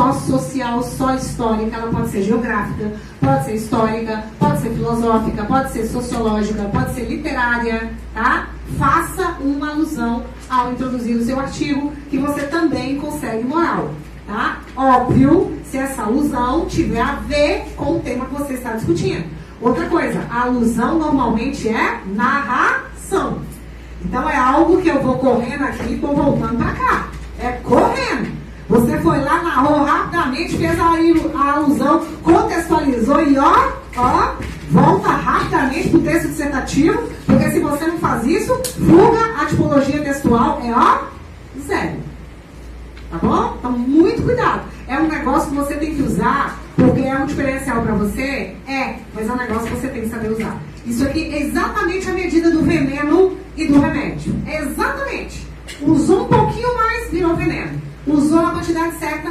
só social, só histórica, ela pode ser geográfica, pode ser histórica, pode ser filosófica, pode ser sociológica, pode ser literária, tá? Faça uma alusão ao introduzir o seu artigo, que você também consegue moral, tá? Óbvio, se essa alusão tiver a ver com o tema que você está discutindo. Outra coisa, a alusão normalmente é narração. Então é algo que eu vou correndo aqui estou voltando para cá. É correndo. Você foi lá, narrou rapidamente, fez a, alusão, contextualizou e ó, ó, volta rapidamente para o texto dissertativo, porque se você não faz isso, fuga a tipologia textual é ó, zero. Tá bom? Então, muito cuidado. É um negócio que você tem que usar porque é um diferencial para você? É, mas é um negócio que você tem que saber usar. Isso aqui é exatamente a medida do veneno e do remédio. É exatamente. Usou um pouquinho mais, virou veneno. Usou a quantidade certa,